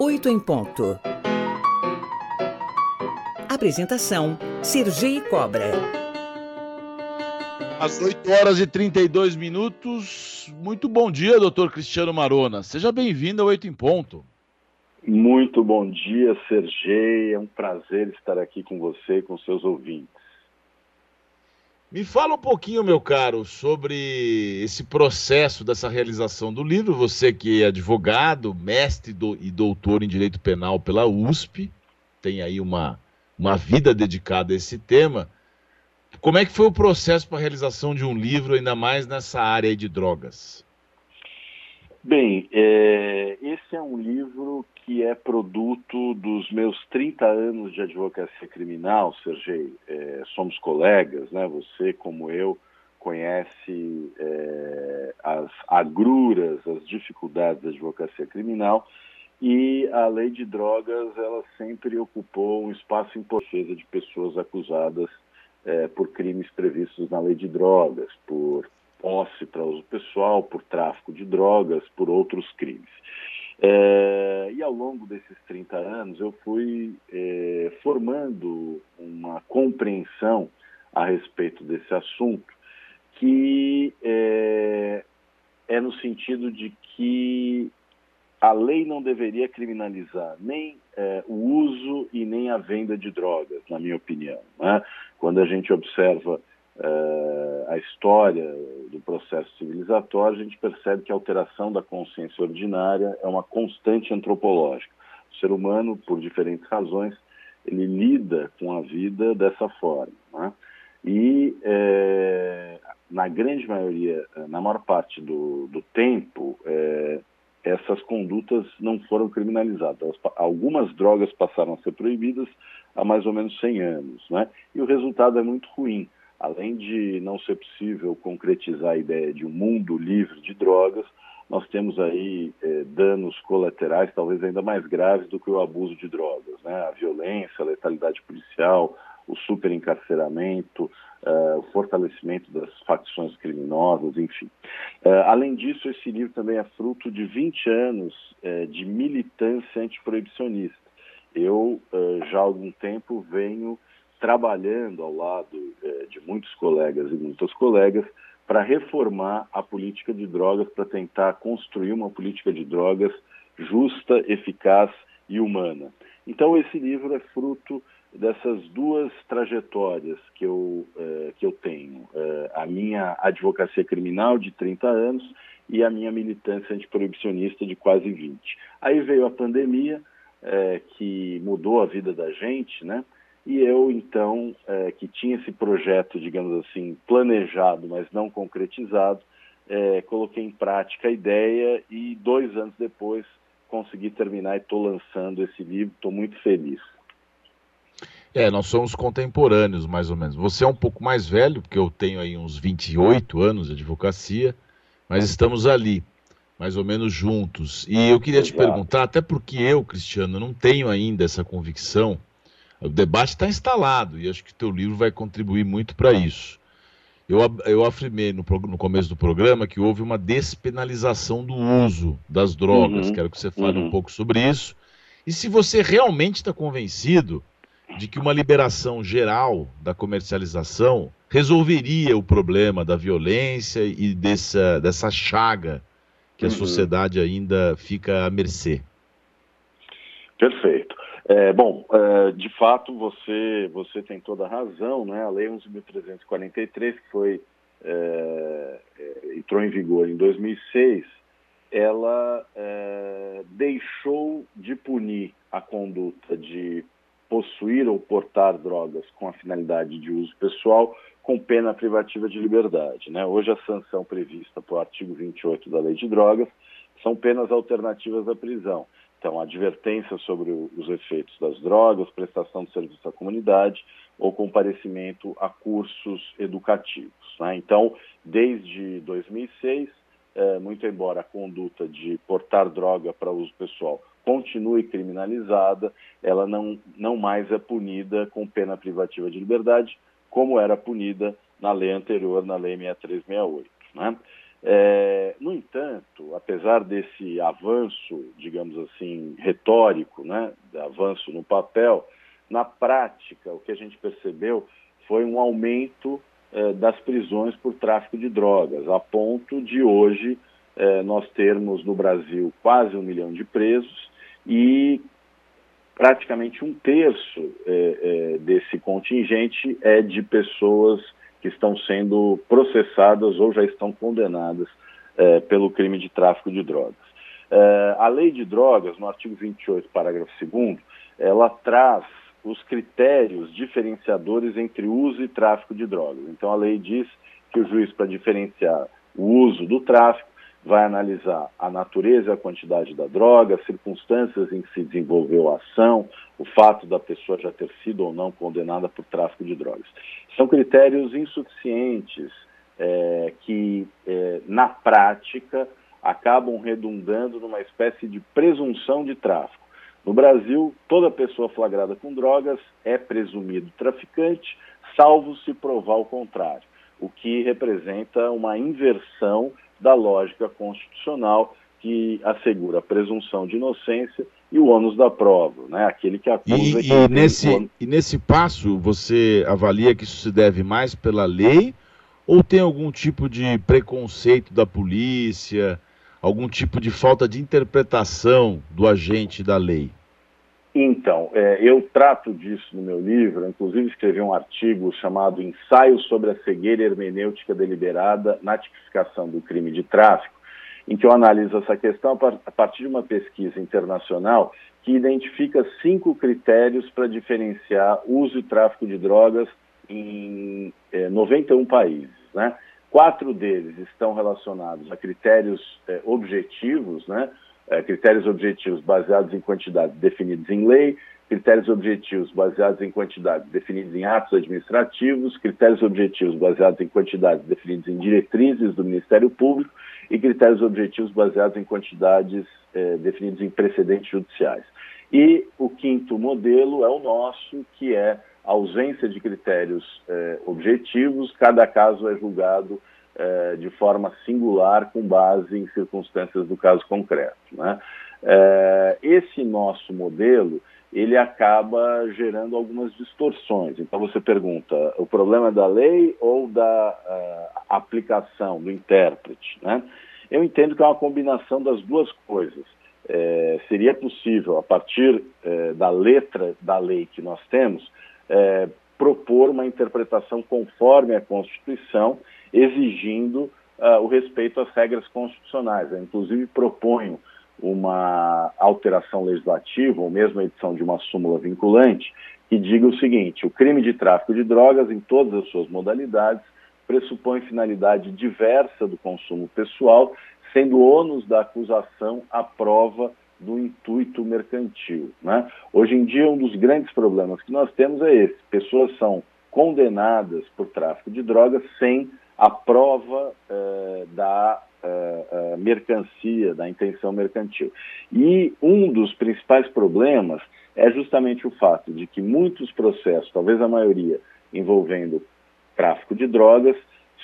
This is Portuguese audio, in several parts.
8 em ponto. Apresentação: Sergi Cobra. Às 8 horas e 32 minutos. Muito bom dia, doutor Cristiano Marona. Seja bem-vindo ao 8 em ponto. Muito bom dia, Sergei. É um prazer estar aqui com você e com seus ouvintes. Me fala um pouquinho, meu caro, sobre esse processo dessa realização do livro. Você que é advogado, mestre do, e doutor em Direito Penal pela USP, tem aí uma, uma vida dedicada a esse tema. Como é que foi o processo para a realização de um livro, ainda mais nessa área de drogas? Bem, é, esse é um livro que é produto dos meus 30 anos de advocacia criminal, Sergei. É, somos colegas, né? Você, como eu, conhece é, as agruras, as dificuldades da advocacia criminal e a lei de drogas, ela sempre ocupou um espaço em defesa de pessoas acusadas é, por crimes previstos na lei de drogas, por posse para uso pessoal, por tráfico de drogas, por outros crimes. É, e ao longo desses 30 anos eu fui é, formando uma compreensão a respeito desse assunto que é, é no sentido de que a lei não deveria criminalizar nem é, o uso e nem a venda de drogas, na minha opinião. Né? Quando a gente observa é, a história do processo civilizatório, a gente percebe que a alteração da consciência ordinária é uma constante antropológica. O ser humano, por diferentes razões, ele lida com a vida dessa forma. Né? E, é, na grande maioria, na maior parte do, do tempo, é, essas condutas não foram criminalizadas. Algumas drogas passaram a ser proibidas há mais ou menos 100 anos. Né? E o resultado é muito ruim além de não ser possível concretizar a ideia de um mundo livre de drogas, nós temos aí eh, danos colaterais talvez ainda mais graves do que o abuso de drogas, né? A violência, a letalidade policial, o superencarceramento, uh, o fortalecimento das facções criminosas, enfim. Uh, além disso, esse livro também é fruto de 20 anos de militância antiproibicionista. Eu, já há algum tempo, venho trabalhando ao lado é, de muitos colegas e muitas colegas para reformar a política de drogas, para tentar construir uma política de drogas justa, eficaz e humana. Então, esse livro é fruto dessas duas trajetórias que eu, é, que eu tenho: é, a minha advocacia criminal de 30 anos e a minha militância antiproibicionista de quase 20. Aí veio a pandemia, é, que mudou a vida da gente, né? E eu, então, é, que tinha esse projeto, digamos assim, planejado, mas não concretizado, é, coloquei em prática a ideia e dois anos depois consegui terminar e estou lançando esse livro. Estou muito feliz. É, nós somos contemporâneos, mais ou menos. Você é um pouco mais velho, porque eu tenho aí uns 28 anos de advocacia, mas estamos ali, mais ou menos juntos. E eu queria te perguntar, até porque eu, Cristiano, não tenho ainda essa convicção o debate está instalado e acho que o teu livro vai contribuir muito para isso. Eu, eu afirmei no, no, começo do programa que houve uma despenalização do uso das drogas. Uhum, Quero que você fale uhum. um pouco sobre isso. E se você realmente está convencido de que uma liberação geral da comercialização resolveria o problema da violência e dessa, dessa chaga que a uhum. sociedade ainda fica à mercê. Perfeito. É, bom, é, de fato, você, você tem toda a razão, né? A Lei 11.343, que foi, é, é, entrou em vigor em 2006, ela é, deixou de punir a conduta de possuir ou portar drogas com a finalidade de uso pessoal com pena privativa de liberdade. Né? Hoje, a sanção prevista para o artigo 28 da Lei de Drogas são penas alternativas à prisão. Então, advertência sobre os efeitos das drogas, prestação de serviço à comunidade ou comparecimento a cursos educativos. Né? Então, desde 2006, é, muito embora a conduta de portar droga para uso pessoal continue criminalizada, ela não, não mais é punida com pena privativa de liberdade, como era punida na lei anterior, na Lei 6368. Né? É, no entanto, apesar desse avanço, digamos assim, retórico, né, avanço no papel, na prática, o que a gente percebeu foi um aumento eh, das prisões por tráfico de drogas, a ponto de hoje eh, nós termos no Brasil quase um milhão de presos e praticamente um terço eh, desse contingente é de pessoas que estão sendo processadas ou já estão condenadas pelo crime de tráfico de drogas. a lei de drogas, no artigo 28, parágrafo 2, ela traz os critérios diferenciadores entre uso e tráfico de drogas. Então, a lei diz que o juiz, para diferenciar o uso do tráfico, vai analisar a natureza e a quantidade da droga, as circunstâncias em que se desenvolveu a ação, o fato da pessoa já ter sido ou não condenada por tráfico de drogas. São critérios insuficientes é, que, é, na prática, acabam redundando numa espécie de presunção de tráfico. No Brasil, toda pessoa flagrada com drogas é presumido traficante, salvo se provar o contrário, o que representa uma inversão da lógica constitucional que assegura a presunção de inocência e o ônus da prova, né? Aquele que acusa. E, que e nesse, e nesse passo, você avalia que isso se deve mais pela lei ou tem algum tipo de preconceito da polícia, algum tipo de falta de interpretação do agente da lei? Então, é, eu trato disso no meu livro, inclusive escrevi um artigo chamado Ensaio sobre a cegueira hermenêutica deliberada na tipificação do crime de tráfico, em que eu analiso essa questão a partir de uma pesquisa internacional que identifica cinco critérios para diferenciar uso e tráfico de drogas em é, 91 países. Né? Quatro deles estão relacionados a critérios é, objetivos, né? É, critérios objetivos baseados em quantidades definidos em lei, critérios objetivos baseados em quantidades definidos em atos administrativos, critérios objetivos baseados em quantidades definidos em diretrizes do Ministério Público e critérios objetivos baseados em quantidades é, definidos em precedentes judiciais. E o quinto modelo é o nosso, que é a ausência de critérios é, objetivos, cada caso é julgado é, de forma singular com base em circunstâncias do caso concreto. Né? É, esse nosso modelo ele acaba gerando algumas distorções. Então você pergunta, o problema é da lei ou da uh, aplicação, do intérprete? Né? Eu entendo que é uma combinação das duas coisas. É, seria possível, a partir é, da letra da lei que nós temos, é, propor uma interpretação conforme a Constituição exigindo uh, o respeito às regras constitucionais. Eu, inclusive, proponho uma alteração legislativa, ou mesmo a edição de uma súmula vinculante, que diga o seguinte: o crime de tráfico de drogas, em todas as suas modalidades, pressupõe finalidade diversa do consumo pessoal, sendo ônus da acusação a prova do intuito mercantil. Né? Hoje em dia, um dos grandes problemas que nós temos é esse: pessoas são condenadas por tráfico de drogas sem a prova uh, da uh, uh, mercancia, da intenção mercantil. E um dos principais problemas é justamente o fato de que muitos processos, talvez a maioria, envolvendo tráfico de drogas,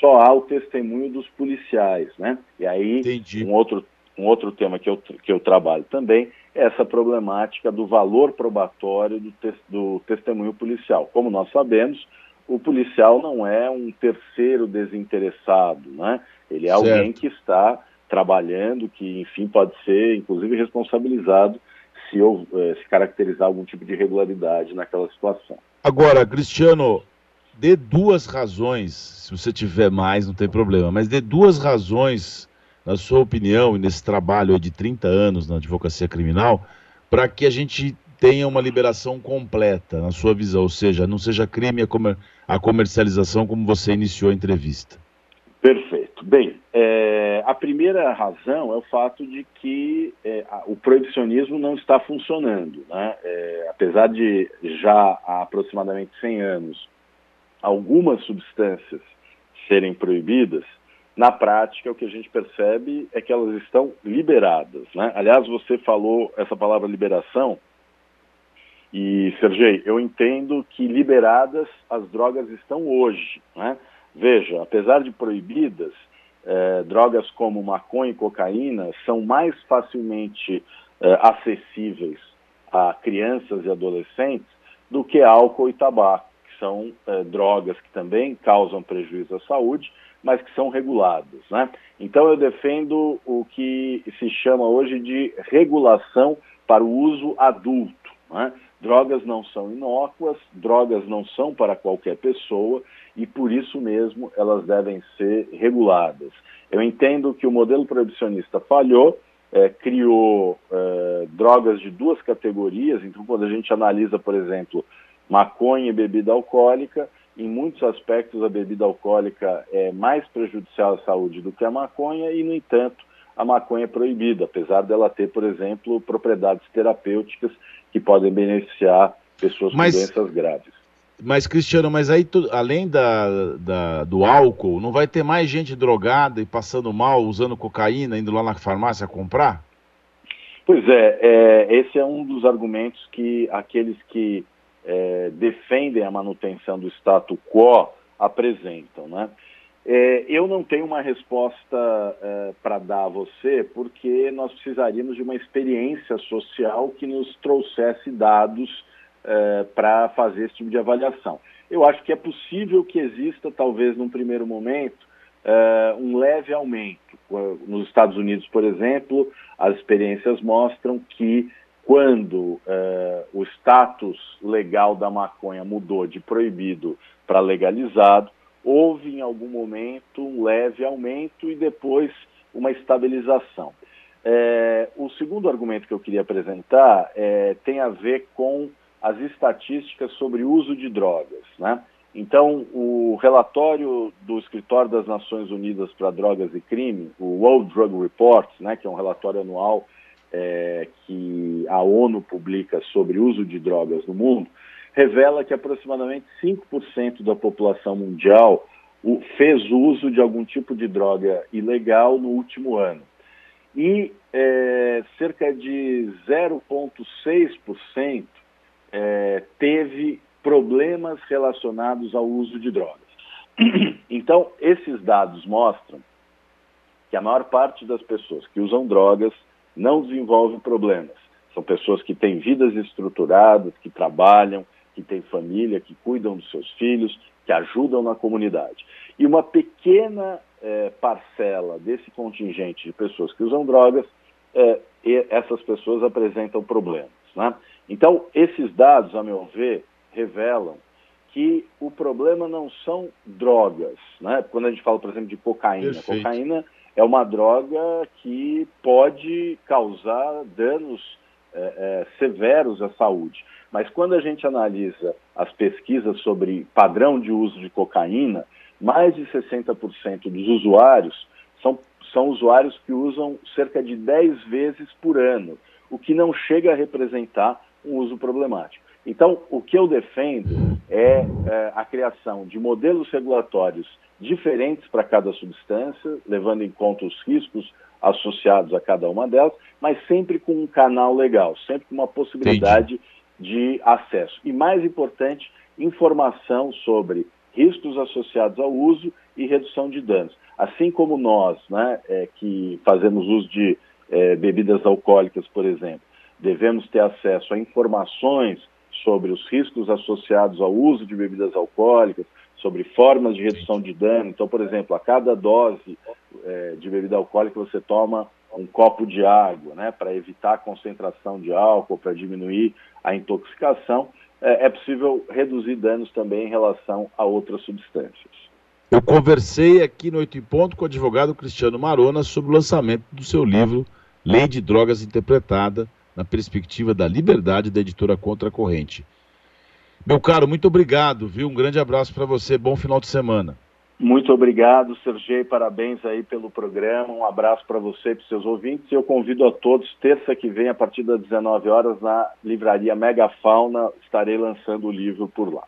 só há o testemunho dos policiais, né? E aí, Entendi. um outro, um outro tema que eu, que eu trabalho também é essa problemática do valor probatório do, te, do testemunho policial. Como nós sabemos, o policial não é um terceiro desinteressado, né? Ele é certo. alguém que está trabalhando, que, enfim, pode ser, inclusive, responsabilizado se, eh, se caracterizar algum tipo de irregularidade naquela situação. Agora, Cristiano, dê duas razões, se você tiver mais, não tem problema, mas dê duas razões, na sua opinião, e nesse trabalho de 30 anos na advocacia criminal, para que a gente tenha uma liberação completa, na sua visão, ou seja, não seja crime a, comer, a comercialização como você iniciou a entrevista. Perfeito. Bem, é, a primeira razão é o fato de que é, o proibicionismo não está funcionando. Né? É, apesar de já há aproximadamente 100 anos algumas substâncias serem proibidas, na prática o que a gente percebe é que elas estão liberadas. Né? Aliás, você falou essa palavra liberação, e, Sergei, eu entendo que liberadas as drogas estão hoje. Né? Veja, apesar de proibidas, eh, drogas como maconha e cocaína são mais facilmente eh, acessíveis a crianças e adolescentes do que álcool e tabaco, que são eh, drogas que também causam prejuízo à saúde, mas que são reguladas. Né? Então eu defendo o que se chama hoje de regulação para o uso adulto. Né? Drogas não são inócuas, drogas não são para qualquer pessoa e por isso mesmo elas devem ser reguladas. Eu entendo que o modelo proibicionista falhou, é, criou é, drogas de duas categorias, então quando a gente analisa, por exemplo, maconha e bebida alcoólica, em muitos aspectos a bebida alcoólica é mais prejudicial à saúde do que a maconha e, no entanto, a maconha é proibida, apesar dela ter, por exemplo, propriedades terapêuticas que podem beneficiar pessoas com doenças graves. Mas, Cristiano, mas aí, tu, além da, da, do álcool, não vai ter mais gente drogada e passando mal, usando cocaína, indo lá na farmácia comprar? Pois é, é esse é um dos argumentos que aqueles que é, defendem a manutenção do status quo apresentam, né? É, eu não tenho uma resposta é, para dar a você, porque nós precisaríamos de uma experiência social que nos trouxesse dados é, para fazer esse tipo de avaliação. Eu acho que é possível que exista, talvez num primeiro momento, é, um leve aumento. Nos Estados Unidos, por exemplo, as experiências mostram que quando é, o status legal da maconha mudou de proibido para legalizado, houve em algum momento um leve aumento e depois uma estabilização. É, o segundo argumento que eu queria apresentar é, tem a ver com as estatísticas sobre uso de drogas. Né? Então, o relatório do Escritório das Nações Unidas para Drogas e Crime, o World Drug Report, né, que é um relatório anual é, que a ONU publica sobre uso de drogas no mundo, revela que aproximadamente 5% da população mundial fez uso de algum tipo de droga ilegal no último ano. E é, cerca de 0,6% é, teve problemas relacionados ao uso de drogas. Então, esses dados mostram que a maior parte das pessoas que usam drogas não desenvolve problemas. São pessoas que têm vidas estruturadas, que trabalham, que têm família, que cuidam dos seus filhos, que ajudam na comunidade. E uma pequena é, parcela desse contingente de pessoas que usam drogas, é, essas pessoas apresentam problemas. Né? Então, esses dados, a meu ver, revelam que o problema não são drogas. Né? Quando a gente fala, por exemplo, de cocaína, Perfeito. cocaína é uma droga que pode causar danos é, é, severos à saúde. Mas quando a gente analisa as pesquisas sobre padrão de uso de cocaína, mais de 60% dos usuários são, são usuários que usam cerca de 10 vezes por ano, o que não chega a representar um uso problemático. Então, o que eu defendo é, é a criação de modelos regulatórios diferentes para cada substância, levando em conta os riscos associados a cada uma delas, mas sempre com um canal legal, sempre com uma possibilidade Entendi de acesso. E mais importante, informação sobre riscos associados ao uso e redução de danos. Assim como nós, né, é, que fazemos uso de é, bebidas alcoólicas, por exemplo, devemos ter acesso a informações sobre os riscos associados ao uso de bebidas alcoólicas, sobre formas de redução de dano. Então, por exemplo, a cada dose é, de bebida alcoólica você toma um copo de água, né, para evitar a concentração de álcool, para diminuir a intoxicação, é, é possível reduzir danos também em relação a outras substâncias. Eu conversei aqui no Oito em Ponto com o advogado Cristiano Marona sobre o lançamento do seu livro Lei de Drogas Interpretada na Perspectiva da Liberdade da editora Contra a Corrente. Meu caro, muito obrigado, viu? Um grande abraço para você, bom final de semana. Muito obrigado, Sergei. Parabéns aí pelo programa. Um abraço para você e para seus ouvintes. Eu convido a todos, terça que vem, a partir das 19 horas, na livraria Megafauna, estarei lançando o livro por lá.